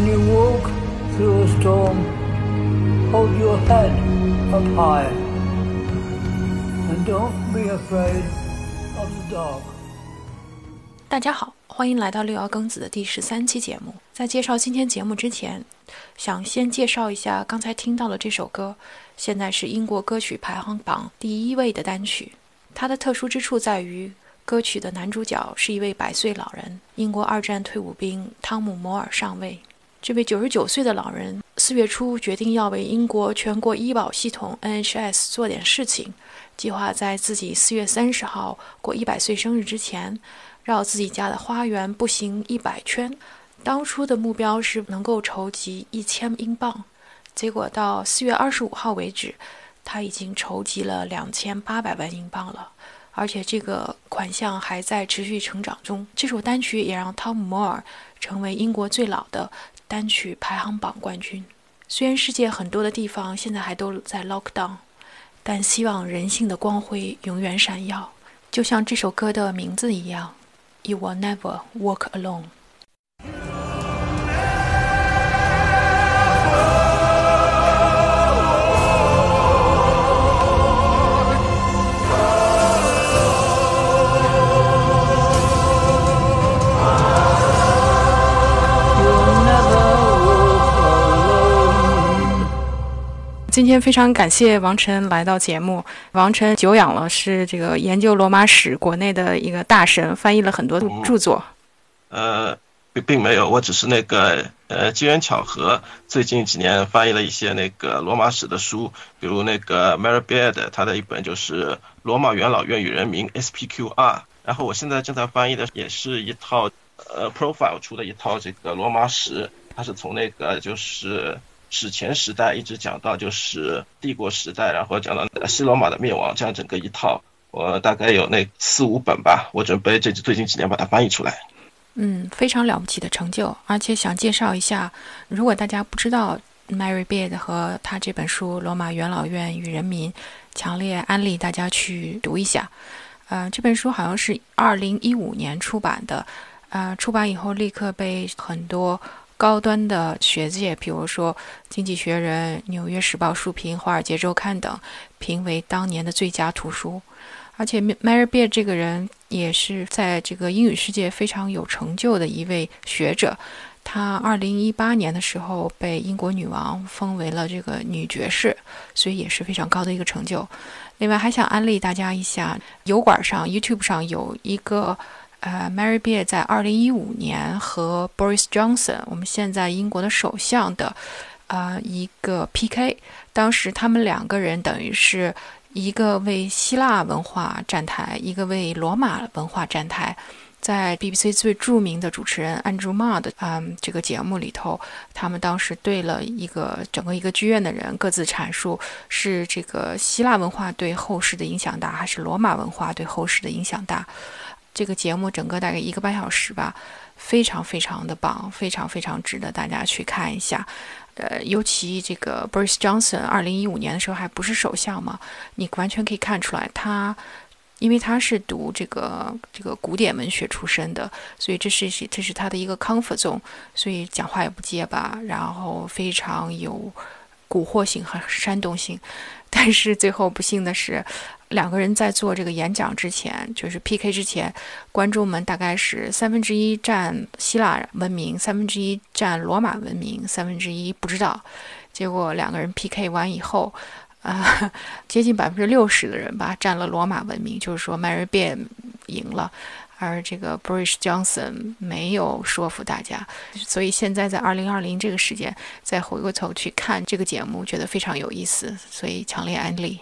When you walk through a storm, hold your head up high. And don't be afraid of the dark. 大家好，欢迎来到六爻庚子的第十三期节目。在介绍今天节目之前，想先介绍一下刚才听到的这首歌，现在是英国歌曲排行榜第一位的单曲。它的特殊之处在于，歌曲的男主角是一位百岁老人，英国二战退伍兵汤姆·摩尔上尉。这位九十九岁的老人四月初决定要为英国全国医保系统 NHS 做点事情，计划在自己四月三十号过一百岁生日之前，绕自己家的花园步行一百圈。当初的目标是能够筹集一千英镑，结果到四月二十五号为止，他已经筹集了两千八百万英镑了，而且这个款项还在持续成长中。这首单曲也让汤姆·摩尔成为英国最老的。单曲排行榜冠军。虽然世界很多的地方现在还都在 lock down，但希望人性的光辉永远闪耀，就像这首歌的名字一样：You will never walk alone。今天非常感谢王晨来到节目。王晨久仰了，是这个研究罗马史国内的一个大神，翻译了很多著作。呃，并并没有，我只是那个呃机缘巧合，最近几年翻译了一些那个罗马史的书，比如那个 Mary Beard 他的一本就是《罗马元老院与人民》SPQR。然后我现在正在翻译的也是一套呃 Profile 出的一套这个罗马史，它是从那个就是。史前时代一直讲到就是帝国时代，然后讲到西罗马的灭亡，这样整个一套，我大概有那四五本吧。我准备这最近几年把它翻译出来。嗯，非常了不起的成就，而且想介绍一下，如果大家不知道 Mary Beard 和他这本书《罗马元老院与人民》，强烈安利大家去读一下。呃，这本书好像是二零一五年出版的，呃，出版以后立刻被很多。高端的学界，比如说《经济学人》《纽约时报》书评、《华尔街周刊》等，评为当年的最佳图书。而且，Mary Beard 这个人也是在这个英语世界非常有成就的一位学者。他2018年的时候被英国女王封为了这个女爵士，所以也是非常高的一个成就。另外，还想安利大家一下，油管上、YouTube 上有一个。呃，Mary b e a r 在二零一五年和 Boris Johnson，我们现在英国的首相的，呃，一个 PK。当时他们两个人等于是一个为希腊文化站台，一个为罗马文化站台。在 BBC 最著名的主持人 Andrew Marr 的嗯这个节目里头，他们当时对了一个整个一个剧院的人各自阐述是这个希腊文化对后世的影响大，还是罗马文化对后世的影响大。这个节目整个大概一个半小时吧，非常非常的棒，非常非常值得大家去看一下。呃，尤其这个 Boris Johnson，二零一五年的时候还不是首相嘛，你完全可以看出来，他因为他是读这个这个古典文学出身的，所以这是这是他的一个 comfort zone，所以讲话也不结巴，然后非常有蛊惑性和煽动性。但是最后不幸的是。两个人在做这个演讲之前，就是 PK 之前，观众们大概是三分之一占希腊文明，三分之一占罗马文明，三分之一不知道。结果两个人 PK 完以后，啊，接近百分之六十的人吧占了罗马文明，就是说 Mary Bear 赢了，而这个 Boris Johnson 没有说服大家。所以现在在二零二零这个时间再回过头去看这个节目，觉得非常有意思，所以强烈安利。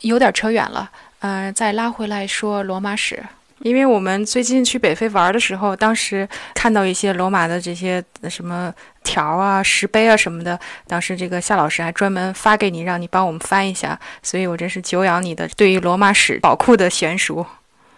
有点扯远了，呃，再拉回来说罗马史，因为我们最近去北非玩的时候，当时看到一些罗马的这些什么条啊、石碑啊什么的，当时这个夏老师还专门发给你，让你帮我们翻一下，所以我真是久仰你的对于罗马史宝库的娴熟。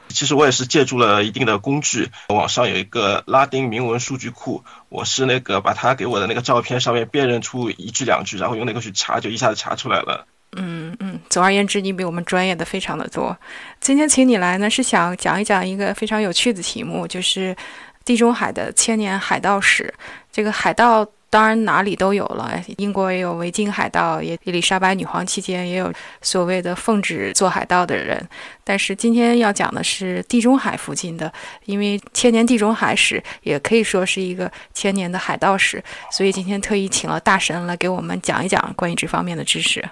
其实我也是借助了一定的工具，网上有一个拉丁铭文数据库，我是那个把他给我的那个照片上面辨认出一句两句，然后用那个去查，就一下子查出来了。嗯嗯，总而言之，你比我们专业的非常的多。今天请你来呢，是想讲一讲一个非常有趣的题目，就是地中海的千年海盗史。这个海盗当然哪里都有了，英国也有维京海盗，也伊丽莎白女皇期间也有所谓的奉旨做海盗的人。但是今天要讲的是地中海附近的，因为千年地中海史也可以说是一个千年的海盗史，所以今天特意请了大神来给我们讲一讲关于这方面的知识。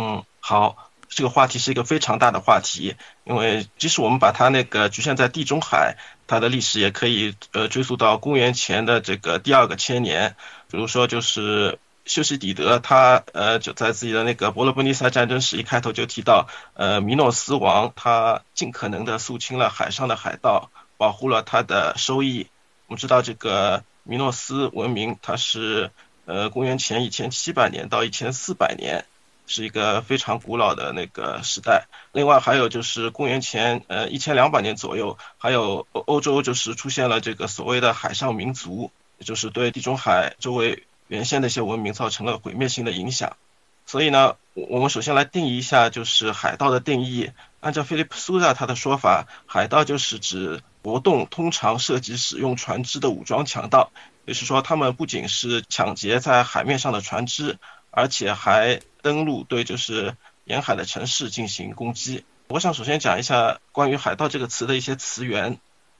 嗯，好，这个话题是一个非常大的话题，因为即使我们把它那个局限在地中海，它的历史也可以呃追溯到公元前的这个第二个千年。比如说，就是修昔底德，他呃就在自己的那个伯罗奔尼撒战争史一开头就提到，呃，米诺斯王他尽可能的肃清了海上的海盗，保护了他的收益。我们知道这个米诺斯文明，它是呃公元前一千七百年到一千四百年，是一个非常古老的那个时代。另外还有就是公元前呃一千两百年左右，还有欧洲就是出现了这个所谓的海上民族。就是对地中海周围原先的一些文明造成了毁灭性的影响，所以呢，我们首先来定义一下，就是海盗的定义。按照菲利普苏萨他的说法，海盗就是指活动通常涉及使用船只的武装强盗，也就是说，他们不仅是抢劫在海面上的船只，而且还登陆对就是沿海的城市进行攻击。我想首先讲一下关于海盗这个词的一些词源。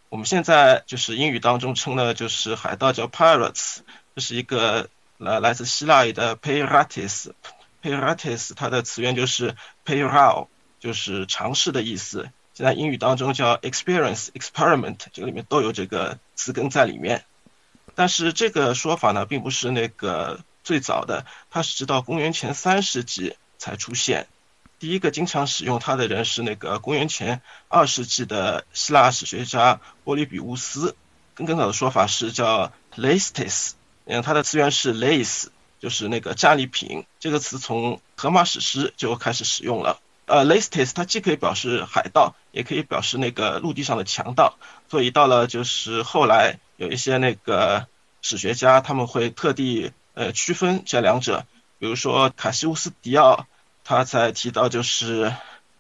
我们现在就是英语当中称的，就是海盗叫 pirates，这是一个来来自希腊语的 pirates，pirates 它的词源就是 pirao，就是尝试的意思。现在英语当中叫 experience，experiment，这个里面都有这个词根在里面。但是这个说法呢，并不是那个最早的，它是直到公元前三世纪才出现。第一个经常使用它的人是那个公元前二世纪的希腊史学家波利比乌斯，更更早的说法是叫 Laestes，嗯，它的词源是 lace，就是那个战利品。这个词从荷马史诗就开始使用了。呃，Laestes 它既可以表示海盗，也可以表示那个陆地上的强盗。所以到了就是后来有一些那个史学家他们会特地呃区分这两者，比如说卡西乌斯迪奥。他在提到就是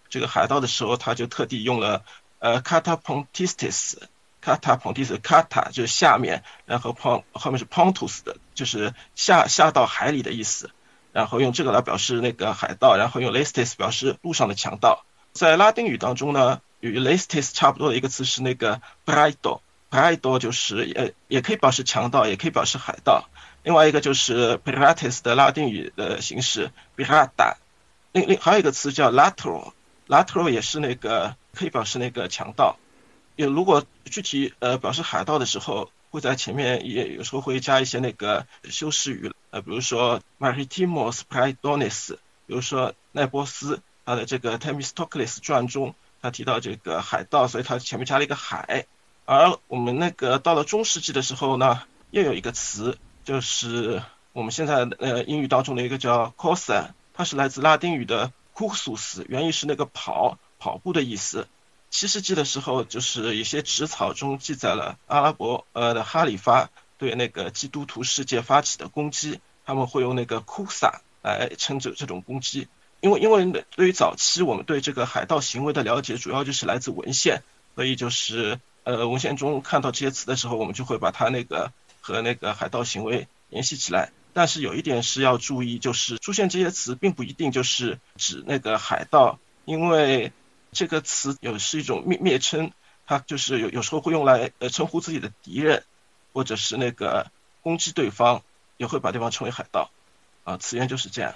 这个海盗的时候，他就特地用了呃 catapontistes，catapontis，cata 就是下面，然后 p 后面是 pontus 的，就是下下到海里的意思，然后用这个来表示那个海盗，然后用 lestis 表示路上的强盗。在拉丁语当中呢，与 lestis 差不多的一个词是那个 braido，braido 就是也也可以表示强盗，也可以表示海盗。另外一个就是 pirates 的拉丁语的形式 pirata。另另还有一个词叫 lateral，lateral 也是那个可以表示那个强盗。也如果具体呃表示海盗的时候，会在前面也有时候会加一些那个修饰语，呃，比如说 maritimos praedonis，比如说奈波斯他的这个 Themistocles 传中，他提到这个海盗，所以他前面加了一个海。而我们那个到了中世纪的时候呢，又有一个词，就是我们现在呃英语当中的一个叫 corsa。它是来自拉丁语的 cursus，原意是那个跑跑步的意思。七世纪的时候，就是一些纸草中记载了阿拉伯呃的哈里发对那个基督徒世界发起的攻击，他们会用那个 kusa 来称这这种攻击。因为因为对于早期我们对这个海盗行为的了解，主要就是来自文献，所以就是呃文献中看到这些词的时候，我们就会把它那个和那个海盗行为联系起来。但是有一点是要注意，就是出现这些词并不一定就是指那个海盗，因为这个词有是一种蔑蔑称，它就是有有时候会用来呃称呼自己的敌人，或者是那个攻击对方，也会把对方称为海盗，啊，词源就是这样。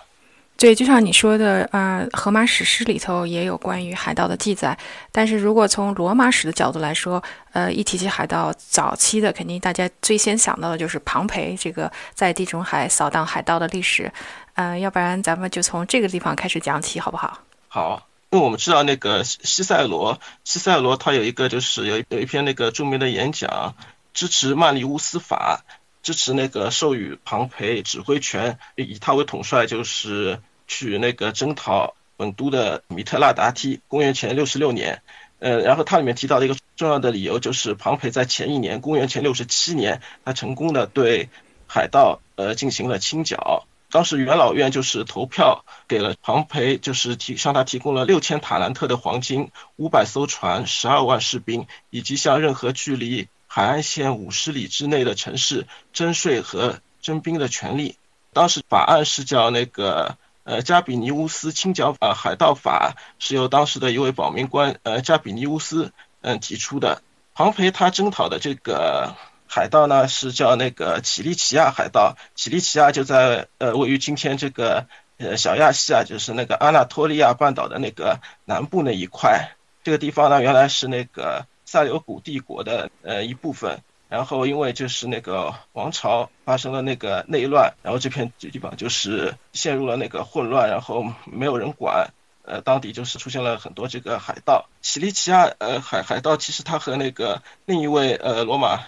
对，就像你说的，啊，荷马史诗里头也有关于海盗的记载。但是如果从罗马史的角度来说，呃，一提起海盗，早期的肯定大家最先想到的就是庞培这个在地中海扫荡海盗的历史。嗯，要不然咱们就从这个地方开始讲起，好不好？好，因为我们知道那个西塞罗，西塞罗他有一个就是有有一篇那个著名的演讲，支持曼利乌斯法，支持那个授予庞培指挥权，以他为统帅，就是。去那个征讨本都的米特拉达梯，公元前六十六年，呃，然后它里面提到的一个重要的理由就是庞培在前一年，公元前六十七年，他成功的对海盗呃进行了清剿。当时元老院就是投票给了庞培，就是提向他提供了六千塔兰特的黄金、五百艘船、十二万士兵，以及向任何距离海岸线五十里之内的城市征税和征兵的权利。当时法案是叫那个呃加比尼乌斯清剿呃海盗法，是由当时的一位保民官呃加比尼乌斯嗯提出的。庞培他征讨的这个海盗呢是叫那个奇利奇亚海盗，奇利奇亚就在呃位于今天这个呃小亚细亚，就是那个阿纳托利亚半岛的那个南部那一块。这个地方呢原来是那个塞琉古帝国的呃一部分。然后因为就是那个王朝发生了那个内乱，然后这片这地方就是陷入了那个混乱，然后没有人管，呃，当地就是出现了很多这个海盗。奇利奇亚呃海海盗其实他和那个另一位呃罗马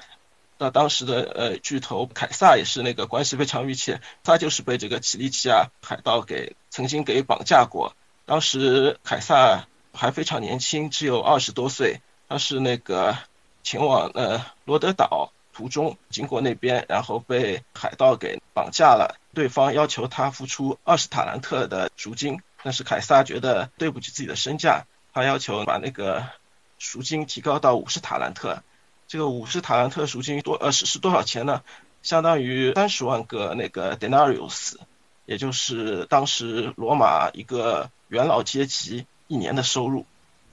的当时的呃巨头凯撒也是那个关系非常密切，他就是被这个奇利奇亚海盗给曾经给绑架过。当时凯撒还非常年轻，只有二十多岁，他是那个。前往呃罗德岛途中经过那边，然后被海盗给绑架了。对方要求他付出二十塔兰特的赎金，但是凯撒觉得对不起自己的身价，他要求把那个赎金提高到五十塔兰特。这个五十塔兰特赎金多呃是是多少钱呢？相当于三十万个那个 denarius，也就是当时罗马一个元老阶级一年的收入。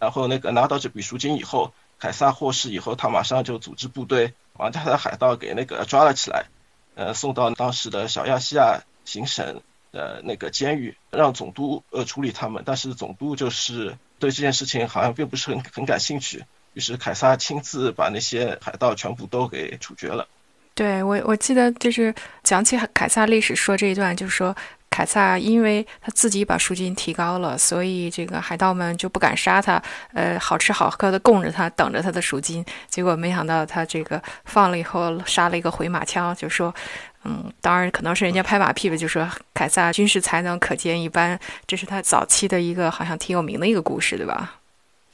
然后那个拿到这笔赎金以后。凯撒获释以后，他马上就组织部队把他的海盗给那个抓了起来，呃，送到当时的小亚细亚行省的那个监狱，让总督呃处理他们。但是总督就是对这件事情好像并不是很很感兴趣，于是凯撒亲自把那些海盗全部都给处决了。对我，我记得就是讲起凯撒历史说这一段，就是说。凯撒因为他自己把赎金提高了，所以这个海盗们就不敢杀他，呃，好吃好喝的供着他，等着他的赎金。结果没想到他这个放了以后，杀了一个回马枪，就说，嗯，当然可能是人家拍马屁吧，就说凯撒军事才能可见一斑。这是他早期的一个好像挺有名的一个故事，对吧？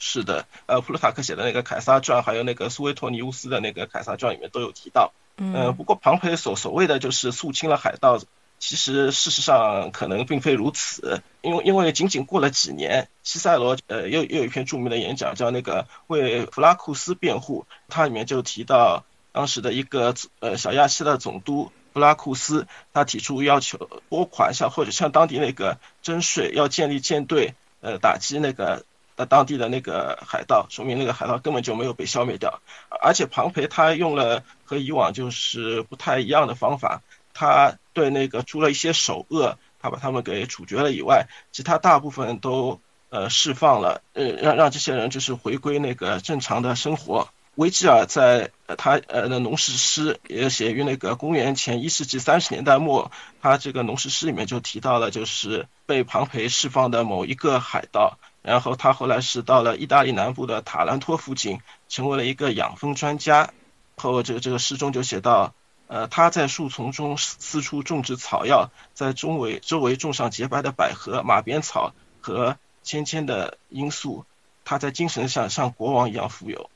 是的，呃，普鲁塔克写的那个《凯撒传》，还有那个苏维托尼乌斯的那个《凯撒传》里面都有提到。嗯，不过庞培所所谓的就是肃清了海盗。其实事实上可能并非如此，因为因为仅仅过了几年，西塞罗呃又又有一篇著名的演讲叫那个为弗拉库斯辩护，它里面就提到当时的一个呃小亚细的总督弗拉库斯，他提出要求拨款像或者像当地那个征税，要建立舰队呃打击那个呃当地的那个海盗，说明那个海盗根本就没有被消灭掉，而且庞培他用了和以往就是不太一样的方法。他对那个除了一些首恶，他把他们给处决了以外，其他大部分都呃释放了，呃让让这些人就是回归那个正常的生活。维吉尔在他呃的农事诗也写于那个公元前一世纪三十年代末，他这个农事诗里面就提到了就是被庞培释放的某一个海盗，然后他后来是到了意大利南部的塔兰托附近，成为了一个养蜂专家。后这个这个诗中就写到。呃，他在树丛中四处种植草药，在周围周围种上洁白的百合、马鞭草和尖尖的罂粟。他在精神上像国王一样富有。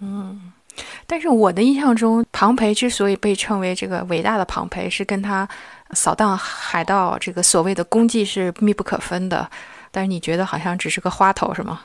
嗯，但是我的印象中，庞培之所以被称为这个伟大的庞培，是跟他扫荡海盗这个所谓的功绩是密不可分的。但是你觉得好像只是个花头是吗？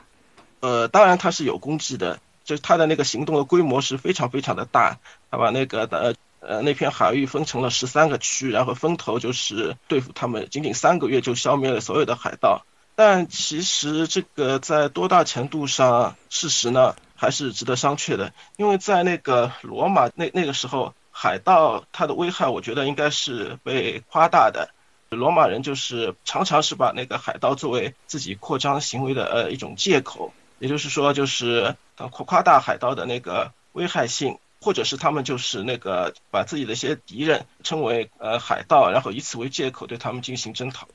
呃，当然他是有功绩的，就是他的那个行动的规模是非常非常的大，他把那个呃。呃，那片海域分成了十三个区，然后分头就是对付他们，仅仅三个月就消灭了所有的海盗。但其实这个在多大程度上事实呢，还是值得商榷的。因为在那个罗马那那个时候，海盗它的危害，我觉得应该是被夸大的。罗马人就是常常是把那个海盗作为自己扩张行为的呃一种借口，也就是说，就是呃夸夸大海盗的那个危害性。或者是他们就是那个把自己的一些敌人称为呃海盗，然后以此为借口对他们进行征讨。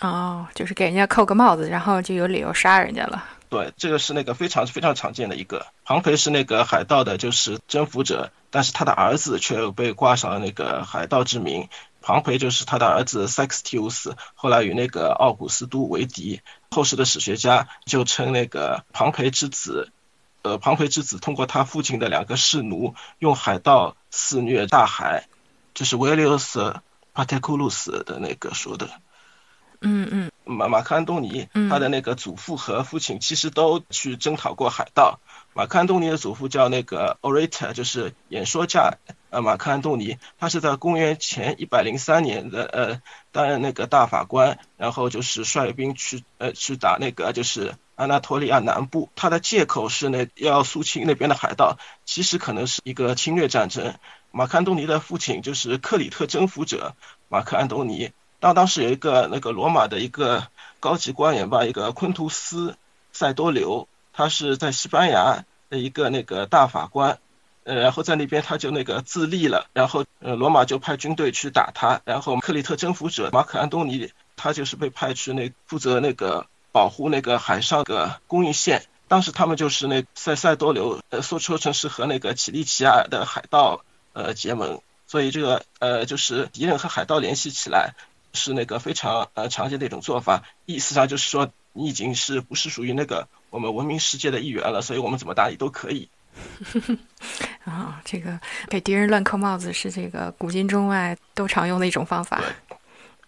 哦，就是给人家扣个帽子，然后就有理由杀人家了。对，这个是那个非常非常常见的一个。庞培是那个海盗的，就是征服者，但是他的儿子却被挂上了那个海盗之名。庞培就是他的儿子 Sextius，后来与那个奥古斯都为敌。后世的史学家就称那个庞培之子。呃，庞培之子通过他父亲的两个侍奴，用海盗肆虐大海，这是维利乌斯帕特库鲁斯的那个说的。嗯嗯，马马克安东尼他的那个祖父和父亲其实都去征讨过海盗，马克安东尼的祖父叫那个 orator，就是演说家，呃，马克安东尼，他是在公元前一百零三年的呃担任那个大法官，然后就是率兵去呃去打那个就是安纳托利亚南部，他的借口是那要肃清那边的海盗，其实可能是一个侵略战争。马克安东尼的父亲就是克里特征服者马克安东尼，当当时有一个那个罗马的一个高级官员吧，一个昆图斯塞多留，他是在西班牙的一个那个大法官，呃，然后在那边他就那个自立了，然后呃罗马就派军队去打他，然后克里特征服者马可安东尼他就是被派去那负责那个保护那个海上的供应线，当时他们就是那塞塞多留呃说说成是和那个奇利奇亚的海盗。呃，结盟，所以这个呃，就是敌人和海盗联系起来，是那个非常呃常见的一种做法。意思上就是说，你已经是不是属于那个我们文明世界的一员了，所以我们怎么打你都可以。啊，这个给敌人乱扣帽子是这个古今中外都常用的一种方法。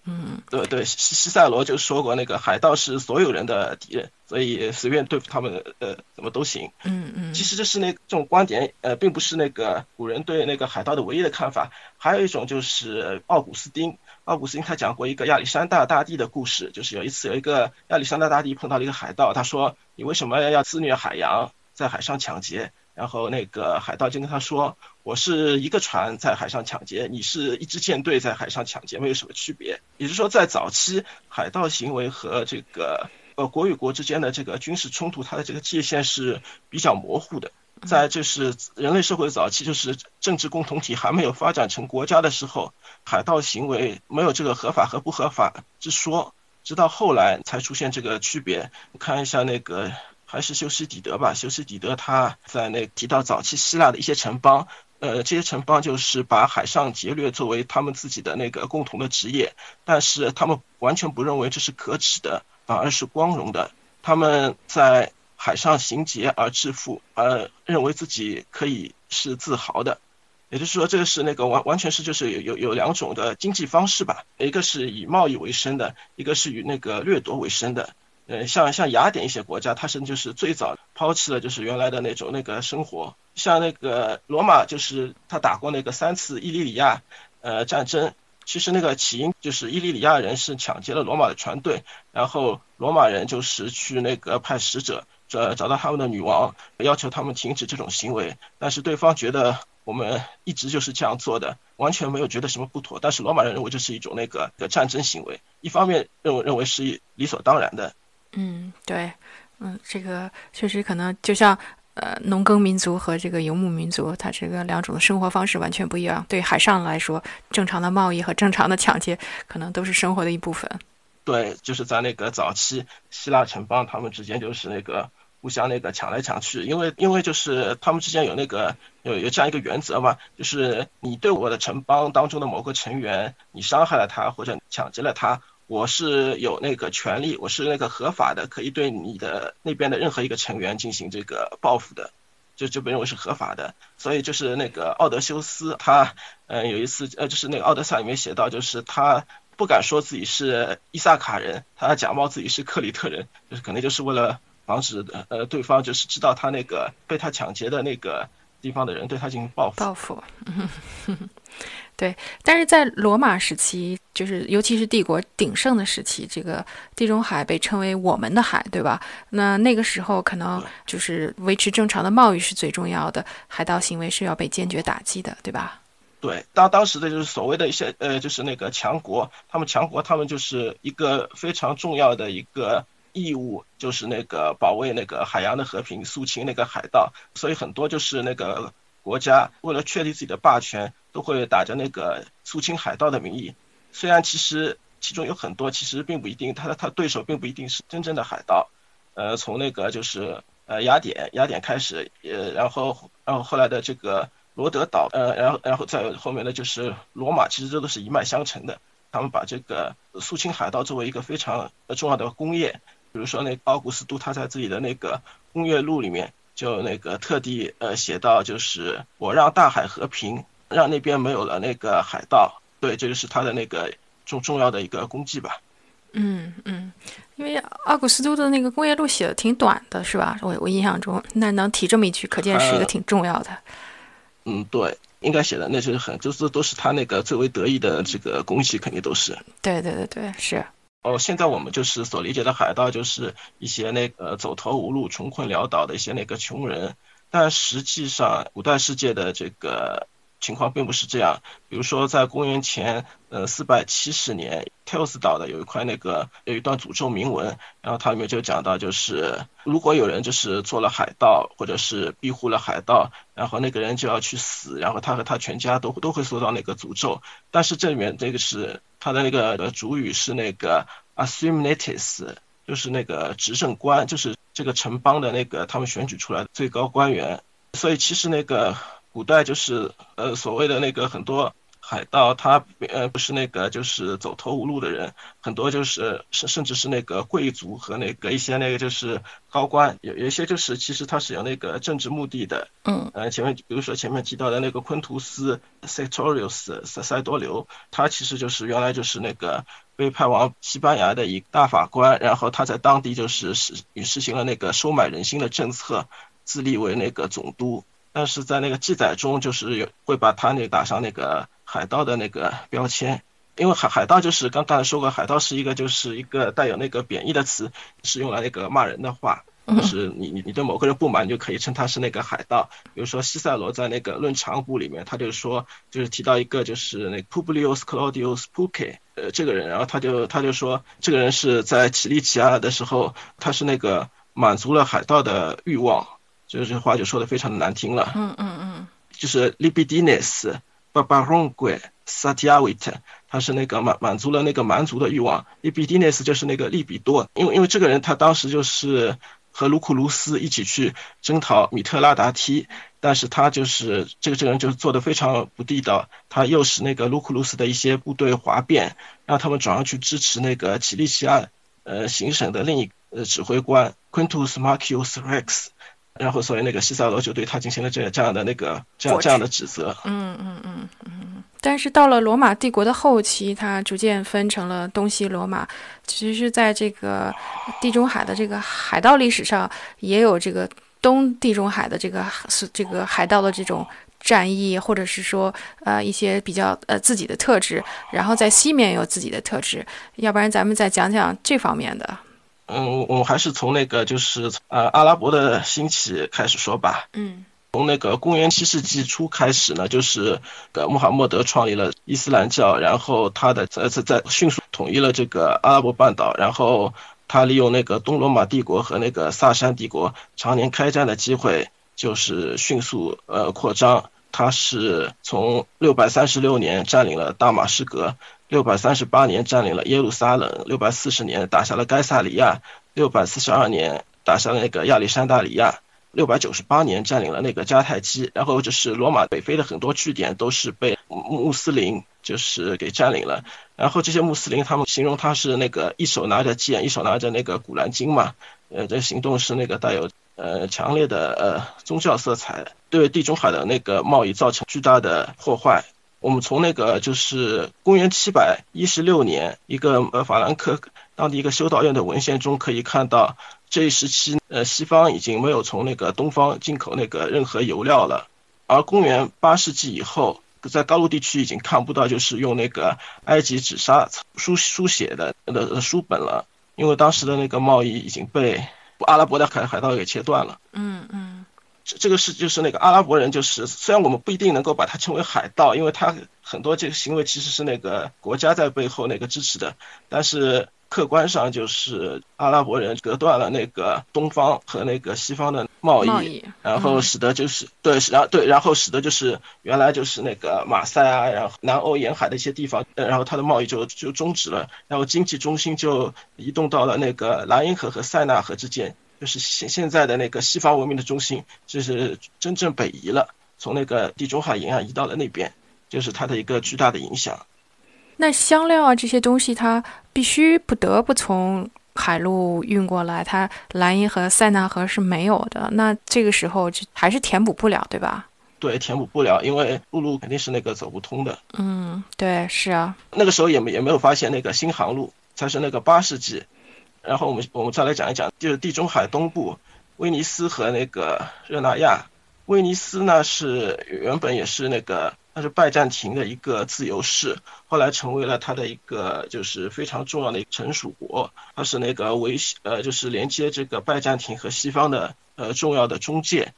嗯，对对，西西塞罗就说过，那个海盗是所有人的敌人，所以随便对付他们，呃，怎么都行。嗯嗯。其实这是那这种观点，呃，并不是那个古人对那个海盗的唯一的看法。还有一种就是奥古斯丁，奥古斯丁他讲过一个亚历山大大帝的故事，就是有一次有一个亚历山大大帝碰到了一个海盗，他说：“你为什么要肆虐海洋，在海上抢劫？”然后那个海盗就跟他说：“我是一个船在海上抢劫，你是一支舰队在海上抢劫，没有什么区别。”也就是说，在早期，海盗行为和这个呃国与国之间的这个军事冲突，它的这个界限是比较模糊的。在就是人类社会早期，就是政治共同体还没有发展成国家的时候，海盗行为没有这个合法和不合法之说，直到后来才出现这个区别。看一下那个。还是修斯底德吧。修斯底德他在那提到早期希腊的一些城邦，呃，这些城邦就是把海上劫掠作为他们自己的那个共同的职业，但是他们完全不认为这是可耻的，反而是光荣的。他们在海上行劫而致富，而认为自己可以是自豪的。也就是说，这个是那个完完全是就是有有有两种的经济方式吧，一个是以贸易为生的，一个是以那个掠夺为生的。呃，像像雅典一些国家，它是就是最早抛弃了就是原来的那种那个生活。像那个罗马，就是他打过那个三次伊利里亚呃战争。其实那个起因就是伊利里亚人是抢劫了罗马的船队，然后罗马人就是去那个派使者找找到他们的女王，要求他们停止这种行为。但是对方觉得我们一直就是这样做的，完全没有觉得什么不妥。但是罗马人认为这是一种那个战争行为，一方面认为认为是理所当然的。嗯，对，嗯，这个确实可能就像呃，农耕民族和这个游牧民族，它这个两种的生活方式完全不一样。对海上来说，正常的贸易和正常的抢劫，可能都是生活的一部分。对，就是在那个早期希腊城邦，他们之间就是那个互相那个抢来抢去，因为因为就是他们之间有那个有有这样一个原则嘛，就是你对我的城邦当中的某个成员，你伤害了他或者抢劫了他。我是有那个权利，我是那个合法的，可以对你的那边的任何一个成员进行这个报复的，就就被认为是合法的。所以就是那个奥德修斯，他嗯有一次呃就是那个奥德赛里面写到，就是他不敢说自己是伊萨卡人，他假冒自己是克里特人，就是可能就是为了防止呃对方就是知道他那个被他抢劫的那个地方的人对他进行报复。报复。对，但是在罗马时期，就是尤其是帝国鼎盛的时期，这个地中海被称为我们的海，对吧？那那个时候可能就是维持正常的贸易是最重要的，海盗行为是要被坚决打击的，对吧？对，当当时的就是所谓的一些呃，就是那个强国，他们强国他们就是一个非常重要的一个义务，就是那个保卫那个海洋的和平，肃清那个海盗，所以很多就是那个。国家为了确立自己的霸权，都会打着那个肃清海盗的名义。虽然其实其中有很多其实并不一定，他的他对手并不一定是真正的海盗。呃，从那个就是呃雅典雅典开始，呃，然后然后后来的这个罗德岛，呃，然后然后再后面的就是罗马，其实这都是一脉相承的。他们把这个肃清海盗作为一个非常重要的工业。比如说那奥古斯都他在自己的那个工业录里面。就那个特地呃写到，就是我让大海和平，让那边没有了那个海盗，对，这就是他的那个重重要的一个功绩吧。嗯嗯，因为奥古斯都的那个工业录写的挺短的，是吧？我我印象中，那能提这么一句，可见是一个挺重要的。嗯，对，应该写的那就是很，就是都是他那个最为得意的这个功绩，肯定都是。对对对对，是。哦，现在我们就是所理解的海盗，就是一些那个走投无路、穷困潦倒的一些那个穷人，但实际上古代世界的这个。情况并不是这样，比如说在公元前呃四百七十年，Tales 岛的有一块那个有一段诅咒铭文，然后它里面就讲到，就是如果有人就是做了海盗，或者是庇护了海盗，然后那个人就要去死，然后他和他全家都都会受到那个诅咒。但是这里面这个是他的那个主语是那个 Assuminatus，就是那个执政官，就是这个城邦的那个他们选举出来的最高官员。所以其实那个。古代就是呃所谓的那个很多海盗，他呃不是那个就是走投无路的人，很多就是甚甚至是那个贵族和那个一些那个就是高官，有有一些就是其实他是有那个政治目的的。嗯。呃，前面比如说前面提到的那个昆图斯 （Sertorius） 塞塞多留，他其实就是原来就是那个被派往西班牙的一大法官，然后他在当地就是实实行了那个收买人心的政策，自立为那个总督。但是在那个记载中，就是有会把他那打上那个海盗的那个标签，因为海海盗就是刚刚才说过，海盗是一个就是一个带有那个贬义的词，是用来那个骂人的话，就是你你你对某个人不满，就可以称他是那个海盗。比如说西塞罗在那个论长谷里面，他就说就是提到一个就是那 Publius Claudius Pulche，呃这个人，然后他就他就说这个人是在起利奇亚的时候，他是那个满足了海盗的欲望。就是这话就说的非常的难听了。嗯嗯嗯。就是 libidinus barbaronque satiavit，他是那个满满足了那个蛮族的欲望。libidinus 就是那个利比多，因为因为这个人他当时就是和卢库卢斯一起去征讨米特拉达梯，但是他就是这个这个人就是做的非常不地道，他诱使那个卢库卢斯的一些部队哗变，让他们转而去支持那个奇利西亚呃行省的另一呃指挥官 Quintus Marcius Rex。然后，所以那个西塞罗就对他进行了这这样的那个这样这样的指责。嗯嗯嗯嗯。但是到了罗马帝国的后期，它逐渐分成了东西罗马。其实，在这个地中海的这个海盗历史上，也有这个东地中海的这个是这个海盗的这种战役，或者是说呃一些比较呃自己的特质。然后在西面有自己的特质。要不然，咱们再讲讲这方面的。嗯，我们还是从那个就是呃阿拉伯的兴起开始说吧。嗯，从那个公元七世纪初开始呢，就是呃穆罕默德创立了伊斯兰教，然后他的在在在迅速统一了这个阿拉伯半岛，然后他利用那个东罗马帝国和那个萨珊帝国常年开战的机会，就是迅速呃扩张。他是从六百三十六年占领了大马士革。六百三十八年占领了耶路撒冷，六百四十年打下了该萨里亚，六百四十二年打下了那个亚历山大里亚，六百九十八年占领了那个迦太基，然后就是罗马北非的很多据点都是被穆斯林就是给占领了，然后这些穆斯林他们形容他是那个一手拿着剑，一手拿着那个古兰经嘛，呃，这行动是那个带有呃强烈的呃宗教色彩，对地中海的那个贸易造成巨大的破坏。我们从那个就是公元七百一十六年一个呃法兰克当地一个修道院的文献中可以看到，这一时期呃西方已经没有从那个东方进口那个任何油料了，而公元八世纪以后，在高卢地区已经看不到就是用那个埃及纸砂书书写的的书本了，因为当时的那个贸易已经被阿拉伯的海海盗给切断了。嗯嗯。这个是就是那个阿拉伯人，就是虽然我们不一定能够把它称为海盗，因为他很多这个行为其实是那个国家在背后那个支持的，但是客观上就是阿拉伯人隔断了那个东方和那个西方的贸易，然后使得就是对，然后对，然后使得就是原来就是那个马赛啊，然后南欧沿海的一些地方，然后它的贸易就就终止了，然后经济中心就移动到了那个莱茵河和塞纳河之间。就是现现在的那个西方文明的中心，就是真正北移了，从那个地中海沿岸移到了那边，就是它的一个巨大的影响。那香料啊这些东西，它必须不得不从海路运过来，它莱茵河、塞纳河是没有的。那这个时候就还是填补不了，对吧？对，填补不了，因为陆路肯定是那个走不通的。嗯，对，是啊。那个时候也没也没有发现那个新航路。才是那个八世纪。然后我们我们再来讲一讲，就是地中海东部，威尼斯和那个热那亚。威尼斯呢是原本也是那个，它是拜占庭的一个自由市，后来成为了它的一个就是非常重要的一个臣属国，它是那个维西呃就是连接这个拜占庭和西方的呃重要的中介。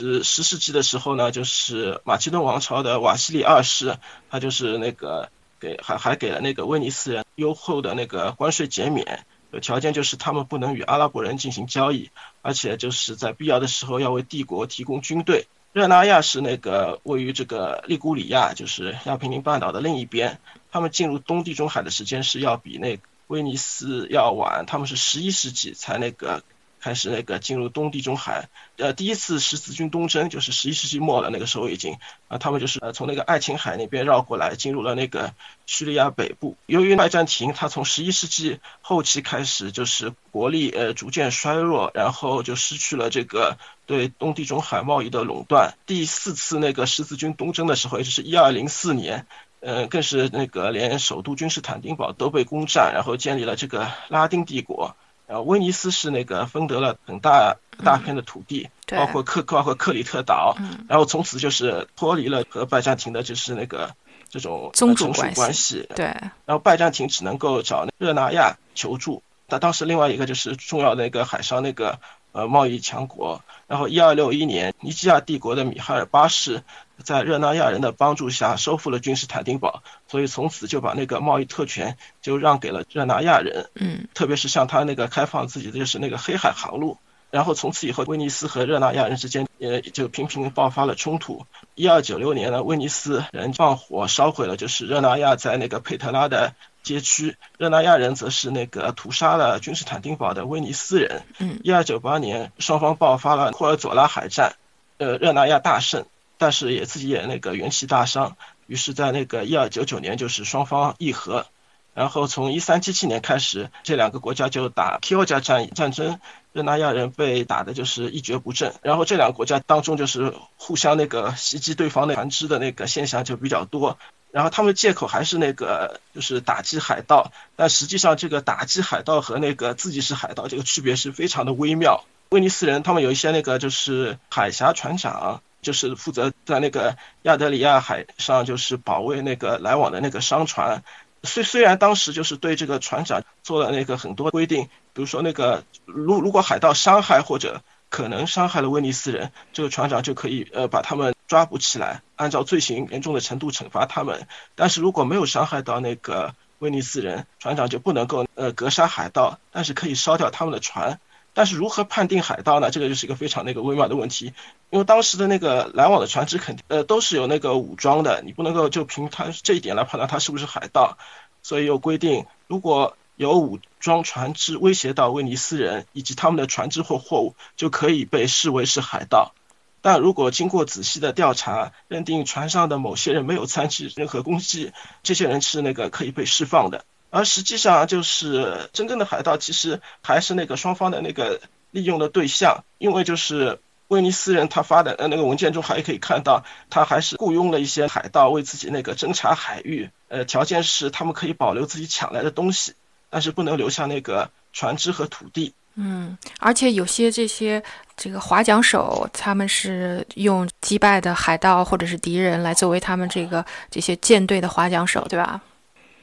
呃，十世纪的时候呢，就是马其顿王朝的瓦西里二世，他就是那个给还还给了那个威尼斯人优厚的那个关税减免。有条件就是他们不能与阿拉伯人进行交易，而且就是在必要的时候要为帝国提供军队。热那亚是那个位于这个利古里亚，就是亚平宁半岛的另一边。他们进入东地中海的时间是要比那威尼斯要晚，他们是十一世纪才那个。开始那个进入东地中海，呃，第一次十字军东征就是十一世纪末了，那个时候已经，啊，他们就是呃从那个爱琴海那边绕过来，进入了那个叙利亚北部。由于拜占庭，它从十一世纪后期开始就是国力呃逐渐衰弱，然后就失去了这个对东地中海贸易的垄断。第四次那个十字军东征的时候，也就是一二零四年，呃，更是那个连首都君士坦丁堡都被攻占，然后建立了这个拉丁帝国。然后威尼斯是那个分得了很大大片的土地，包括克包括克里特岛，然后从此就是脱离了和拜占庭的就是那个这种宗主关系。对，然后拜占庭只能够找热那亚求助。那当时另外一个就是重要的一个海上那个呃贸易强国。然后一二六一年，尼基亚帝国的米哈尔八世。在热那亚人的帮助下，收复了君士坦丁堡，所以从此就把那个贸易特权就让给了热那亚人。嗯，特别是像他那个开放自己的就是那个黑海航路。然后从此以后，威尼斯和热那亚人之间也就频频爆发了冲突。一二九六年呢，威尼斯人放火烧毁了就是热那亚在那个佩特拉的街区，热那亚人则是那个屠杀了君士坦丁堡的威尼斯人。嗯，一二九八年，双方爆发了库尔佐拉海战，呃，热那亚大胜。但是也自己也那个元气大伤，于是，在那个一二九九年，就是双方议和，然后从一三七七年开始，这两个国家就打 Q 加战战争，热那亚人被打的就是一蹶不振，然后这两个国家当中就是互相那个袭击对方的船只的那个现象就比较多，然后他们借口还是那个就是打击海盗，但实际上这个打击海盗和那个自己是海盗这个区别是非常的微妙。威尼斯人他们有一些那个就是海峡船长。就是负责在那个亚得里亚海上，就是保卫那个来往的那个商船。虽虽然当时就是对这个船长做了那个很多规定，比如说那个如如果海盗伤害或者可能伤害了威尼斯人，这个船长就可以呃把他们抓捕起来，按照罪行严重的程度惩罚他们。但是如果没有伤害到那个威尼斯人，船长就不能够呃格杀海盗，但是可以烧掉他们的船。但是如何判定海盗呢？这个就是一个非常那个微妙的问题，因为当时的那个来往的船只肯定呃都是有那个武装的，你不能够就凭他这一点来判断他是不是海盗，所以有规定，如果有武装船只威胁到威尼斯人以及他们的船只或货物，就可以被视为是海盗。但如果经过仔细的调查，认定船上的某些人没有参与任何攻击，这些人是那个可以被释放的。而实际上，就是真正的海盗，其实还是那个双方的那个利用的对象，因为就是威尼斯人他发的呃那个文件中还可以看到，他还是雇佣了一些海盗为自己那个侦察海域，呃，条件是他们可以保留自己抢来的东西，但是不能留下那个船只和土地。嗯，而且有些这些这个划桨手，他们是用击败的海盗或者是敌人来作为他们这个这些舰队的划桨手，对吧？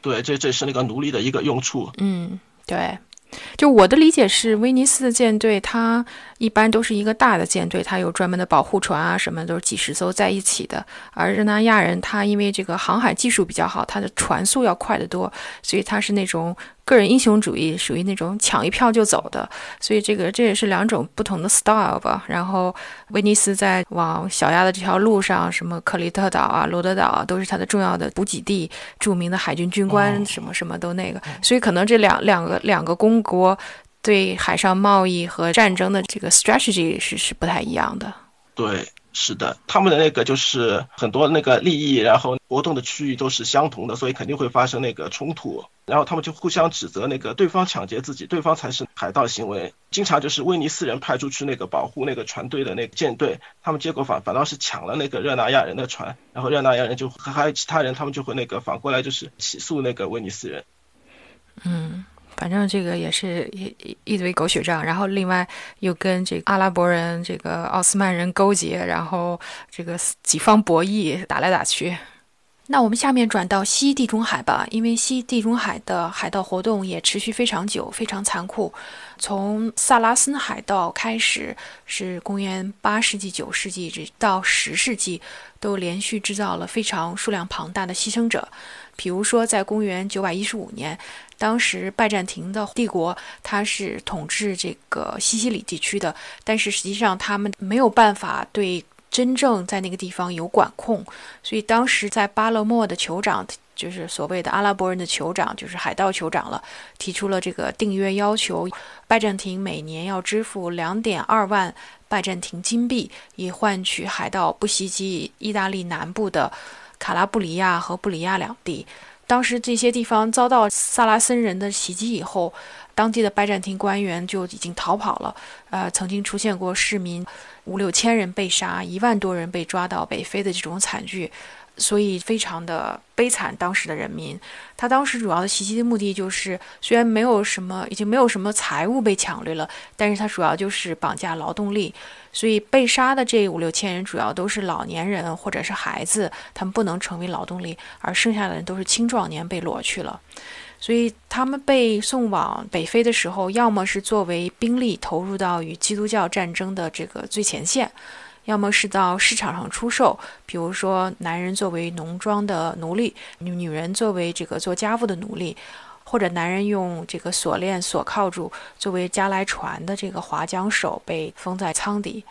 对，这这是那个奴隶的一个用处。嗯，对，就我的理解是，威尼斯的舰队它一般都是一个大的舰队，它有专门的保护船啊，什么都是几十艘在一起的。而热那亚人他因为这个航海技术比较好，他的船速要快得多，所以他是那种。个人英雄主义属于那种抢一票就走的，所以这个这也是两种不同的 style 吧。然后威尼斯在往小亚的这条路上，什么克里特岛啊、罗德岛啊，都是它的重要的补给地，著名的海军军官什么什么都那个。所以可能这两两个两个公国对海上贸易和战争的这个 strategy 是是不太一样的。对。是的，他们的那个就是很多那个利益，然后活动的区域都是相同的，所以肯定会发生那个冲突。然后他们就互相指责那个对方抢劫自己，对方才是海盗行为。经常就是威尼斯人派出去那个保护那个船队的那个舰队，他们结果反反倒是抢了那个热那亚人的船，然后热那亚人就还有其他人，他们就会那个反过来就是起诉那个威尼斯人。嗯。反正这个也是一一堆狗血账，然后另外又跟这个阿拉伯人、这个奥斯曼人勾结，然后这个几方博弈，打来打去。那我们下面转到西地中海吧，因为西地中海的海盗活动也持续非常久，非常残酷。从萨拉森海盗开始，是公元八世纪、九世纪，直到十世纪，都连续制造了非常数量庞大的牺牲者。比如说，在公元九百一十五年，当时拜占庭的帝国，它是统治这个西西里地区的，但是实际上他们没有办法对。真正在那个地方有管控，所以当时在巴勒莫的酋长，就是所谓的阿拉伯人的酋长，就是海盗酋长了，提出了这个订约要求，拜占庭每年要支付两点二万拜占庭金币，以换取海盗不袭击意大利南部的卡拉布里亚和布里亚两地。当时这些地方遭到萨拉森人的袭击以后，当地的拜占庭官员就已经逃跑了。呃，曾经出现过市民。五六千人被杀，一万多人被抓到北非的这种惨剧，所以非常的悲惨。当时的人民，他当时主要的袭击的目的就是，虽然没有什么，已经没有什么财物被抢掠了，但是他主要就是绑架劳动力。所以被杀的这五六千人主要都是老年人或者是孩子，他们不能成为劳动力，而剩下的人都是青壮年被掳去了。所以他们被送往北非的时候，要么是作为兵力投入到与基督教战争的这个最前线，要么是到市场上出售，比如说男人作为农庄的奴隶，女女人作为这个做家务的奴隶，或者男人用这个锁链锁铐住，作为加来船的这个划桨手被封在舱底。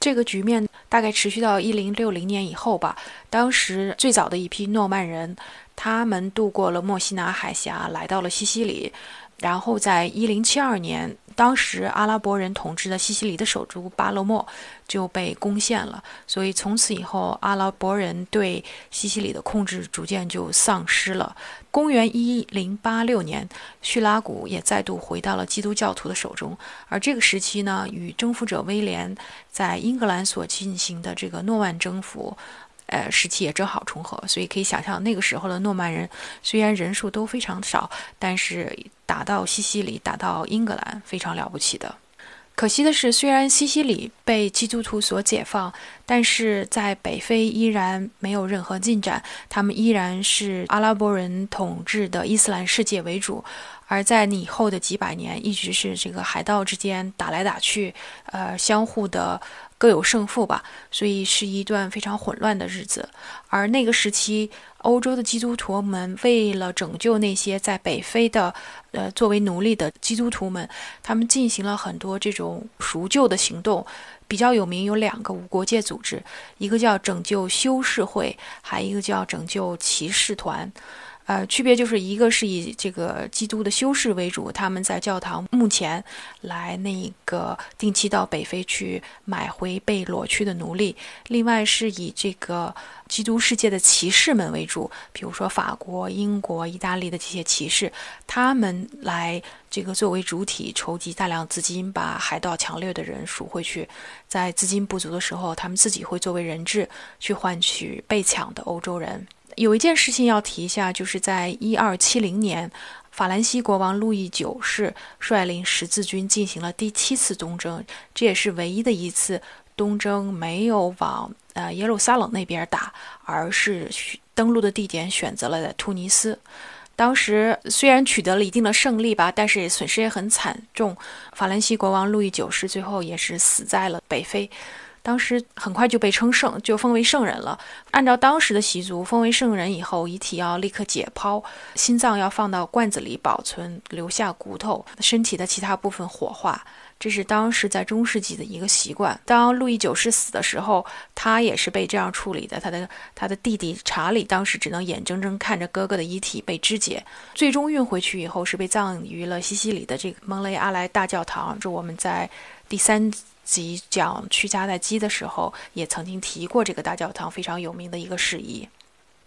这个局面大概持续到一零六零年以后吧。当时最早的一批诺曼人。他们渡过了墨西拿海峡，来到了西西里，然后在一零七二年，当时阿拉伯人统治的西西里的首都巴勒莫就被攻陷了。所以从此以后，阿拉伯人对西西里的控制逐渐就丧失了。公元一零八六年，叙拉古也再度回到了基督教徒的手中。而这个时期呢，与征服者威廉在英格兰所进行的这个诺曼征服。呃，时期也正好重合，所以可以想象，那个时候的诺曼人虽然人数都非常少，但是打到西西里、打到英格兰，非常了不起的。可惜的是，虽然西西里被基督徒所解放，但是在北非依然没有任何进展，他们依然是阿拉伯人统治的伊斯兰世界为主。而在以后的几百年，一直是这个海盗之间打来打去，呃，相互的。各有胜负吧，所以是一段非常混乱的日子。而那个时期，欧洲的基督徒们为了拯救那些在北非的，呃，作为奴隶的基督徒们，他们进行了很多这种赎救的行动。比较有名有两个无国界组织，一个叫拯救修士会，还一个叫拯救骑士团。呃，区别就是一个是以这个基督的修士为主，他们在教堂目前来那个定期到北非去买回被掳去的奴隶；另外是以这个基督世界的骑士们为主，比如说法国、英国、意大利的这些骑士，他们来这个作为主体筹集大量资金，把海盗强掠的人赎回去。在资金不足的时候，他们自己会作为人质去换取被抢的欧洲人。有一件事情要提一下，就是在一二七零年，法兰西国王路易九世率领十字军进行了第七次东征，这也是唯一的一次东征没有往呃耶路撒冷那边打，而是登陆的地点选择了在突尼斯。当时虽然取得了一定的胜利吧，但是损失也很惨重。法兰西国王路易九世最后也是死在了北非。当时很快就被称圣，就封为圣人了。按照当时的习俗，封为圣人以后，遗体要立刻解剖，心脏要放到罐子里保存，留下骨头，身体的其他部分火化。这是当时在中世纪的一个习惯。当路易九世死的时候，他也是被这样处理的。他的他的弟弟查理当时只能眼睁睁看着哥哥的遗体被肢解，最终运回去以后是被葬于了西西里的这个蒙雷阿莱大教堂。这我们在第三。及讲屈加在基的时候，也曾经提过这个大教堂非常有名的一个事宜。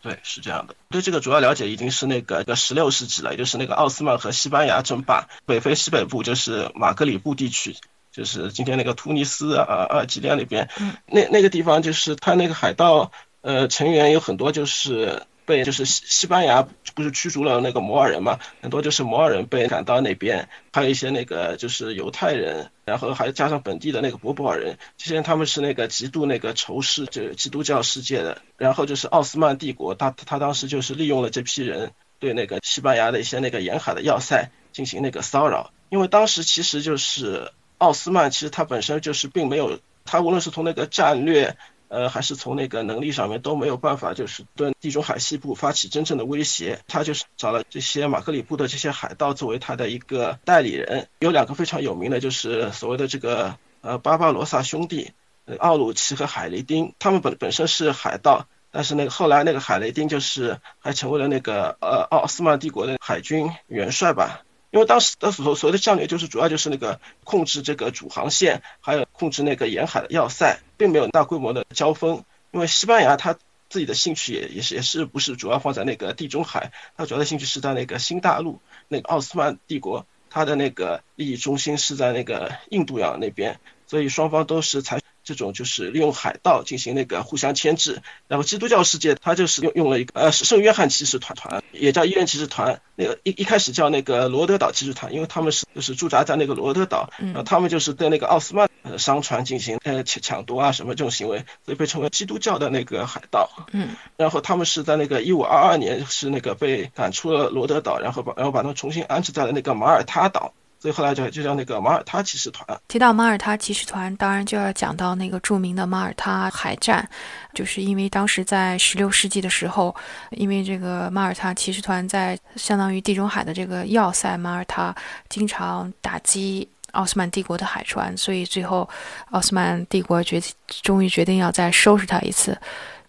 对，是这样的。对这个主要了解已经是那个个十六世纪了，也就是那个奥斯曼和西班牙争霸，北非西北部就是马格里布地区，就是今天那个突尼斯啊、阿尔及利亚那边。那那个地方就是他那个海盗，呃，成员有很多就是被就是西西班牙不是驱逐了那个摩尔人嘛，很多就是摩尔人被赶到那边，还有一些那个就是犹太人，然后还加上本地的那个波波尔人，这些人他们是那个极度那个仇视这基督教世界的，然后就是奥斯曼帝国，他他当时就是利用了这批人对那个西班牙的一些那个沿海的要塞进行那个骚扰，因为当时其实就是奥斯曼其实他本身就是并没有，他无论是从那个战略。呃，还是从那个能力上面都没有办法，就是对地中海西部发起真正的威胁。他就是找了这些马格里布的这些海盗作为他的一个代理人。有两个非常有名的，就是所谓的这个呃巴巴罗萨兄弟，奥鲁奇和海雷丁。他们本本身是海盗，但是那个后来那个海雷丁就是还成为了那个呃奥斯曼帝国的海军元帅吧。因为当时的所所谓的战略就是主要就是那个控制这个主航线，还有控制那个沿海的要塞，并没有大规模的交锋。因为西班牙它自己的兴趣也也是也是不是主要放在那个地中海，它主要的兴趣是在那个新大陆。那个奥斯曼帝国它的那个利益中心是在那个印度洋那边，所以双方都是采。这种就是利用海盗进行那个互相牵制，然后基督教世界它就是用用了一个呃圣约翰骑士团团，也叫伊人骑士团，那个一一开始叫那个罗德岛骑士团，因为他们是就是驻扎在那个罗德岛，然后他们就是对那个奥斯曼呃商船进行呃抢抢夺啊什么这种行为，所以被称为基督教的那个海盗。嗯，然后他们是在那个一五二二年是那个被赶出了罗德岛，然后把然后把他们重新安置在了那个马耳他岛。所以后来就就叫那个马耳他骑士团。提到马耳他骑士团，当然就要讲到那个著名的马耳他海战，就是因为当时在十六世纪的时候，因为这个马耳他骑士团在相当于地中海的这个要塞马耳他，经常打击奥斯曼帝国的海船，所以最后奥斯曼帝国决终于决定要再收拾他一次。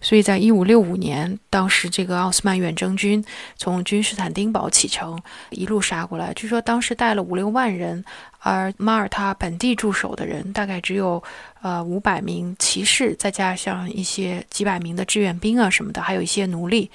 所以在一五六五年，当时这个奥斯曼远征军从君士坦丁堡启程，一路杀过来。据说当时带了五六万人，而马耳他本地驻守的人大概只有呃五百名骑士，再加上一些几百名的志愿兵啊什么的，还有一些奴隶。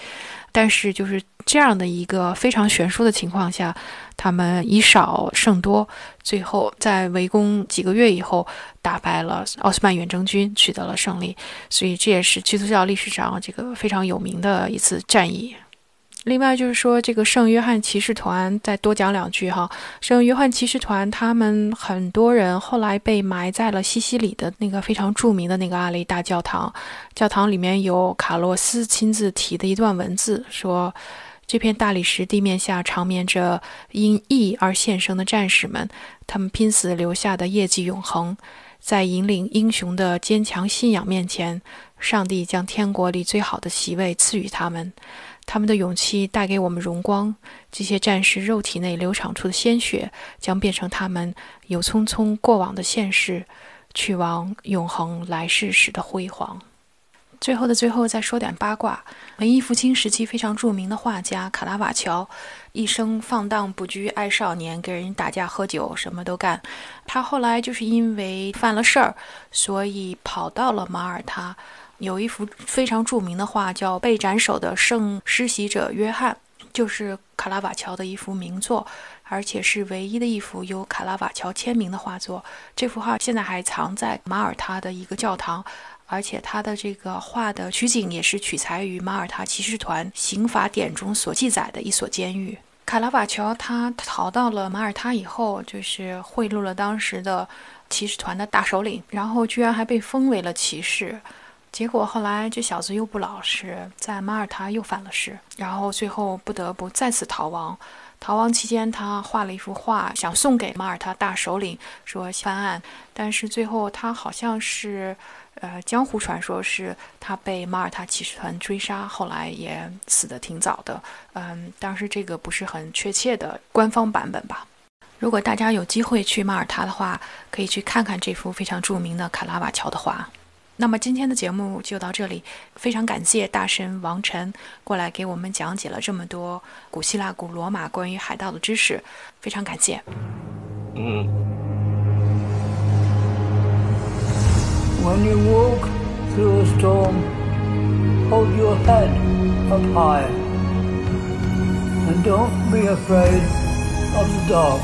但是就是这样的一个非常悬殊的情况下，他们以少胜多，最后在围攻几个月以后，打败了奥斯曼远征军，取得了胜利。所以这也是基督教历史上这个非常有名的一次战役。另外就是说，这个圣约翰骑士团，再多讲两句哈。圣约翰骑士团他们很多人后来被埋在了西西里的那个非常著名的那个阿雷大教堂。教堂里面有卡洛斯亲自题的一段文字，说这片大理石地面下长眠着因义而献身的战士们，他们拼死留下的业绩永恒。在引领英雄的坚强信仰面前，上帝将天国里最好的席位赐予他们。他们的勇气带给我们荣光，这些战士肉体内流淌出的鲜血，将变成他们有匆匆过往的现世，去往永恒来世时的辉煌。最后的最后，再说点八卦。文艺复兴时期非常著名的画家卡拉瓦乔，一生放荡不拘，爱少年，跟人打架喝酒，什么都干。他后来就是因为犯了事儿，所以跑到了马耳他。有一幅非常著名的画，叫《被斩首的圣施洗者约翰》，就是卡拉瓦乔的一幅名作，而且是唯一的一幅由卡拉瓦乔签名的画作。这幅画现在还藏在马耳他的一个教堂，而且他的这个画的取景也是取材于马耳他骑士团刑法典中所记载的一所监狱。卡拉瓦乔他逃到了马耳他以后，就是贿赂了当时的骑士团的大首领，然后居然还被封为了骑士。结果后来这小子又不老实，在马耳他又犯了事，然后最后不得不再次逃亡。逃亡期间，他画了一幅画，想送给马耳他大首领，说翻案。但是最后他好像是，呃，江湖传说是他被马耳他骑士团追杀，后来也死得挺早的。嗯，当时这个不是很确切的官方版本吧？如果大家有机会去马耳他的话，可以去看看这幅非常著名的卡拉瓦乔的画。那么今天的节目就到这里，非常感谢大神王晨过来给我们讲解了这么多古希腊、古罗马关于海盗的知识，非常感谢。嗯。When you walk through a storm, hold your head up high, and don't be afraid of the dark.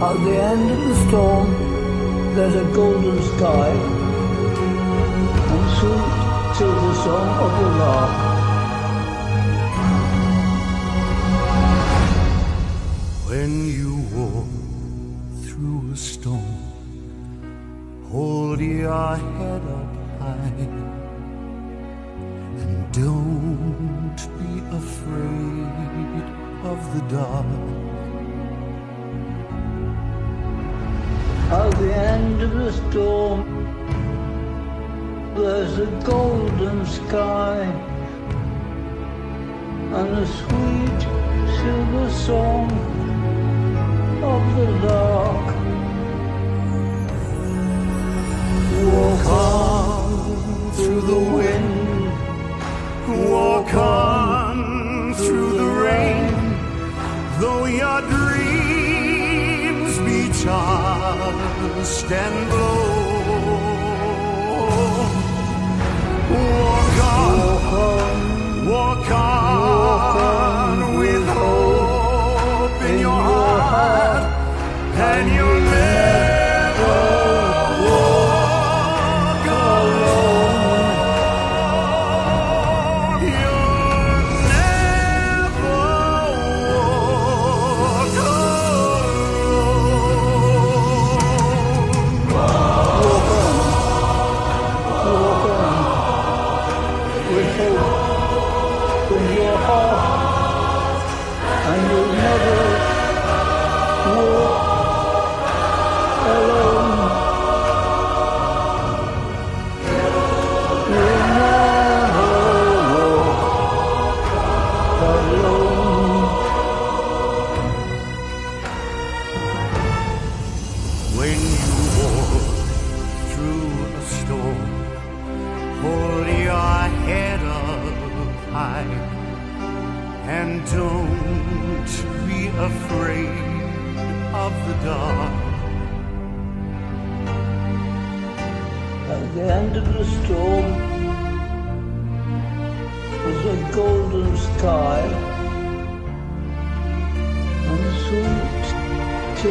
At the end of the storm, there's a golden sky. to the song of the love. When you walk through a storm, hold your head up high and don't be afraid of the dark. Of the end of the storm, there's a golden sky and a sweet silver song of the lark. Walk on through the wind, Walk on through the rain, though your dreams be tossed and blown. oh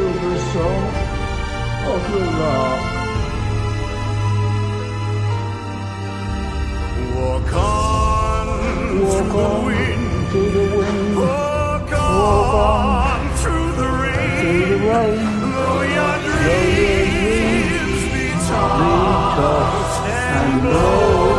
silver song of the lark. Walk on Walk through the on wind. through the wind, Walk Walk on through the rain. through the rain, Though your your dreams be tossed and blown.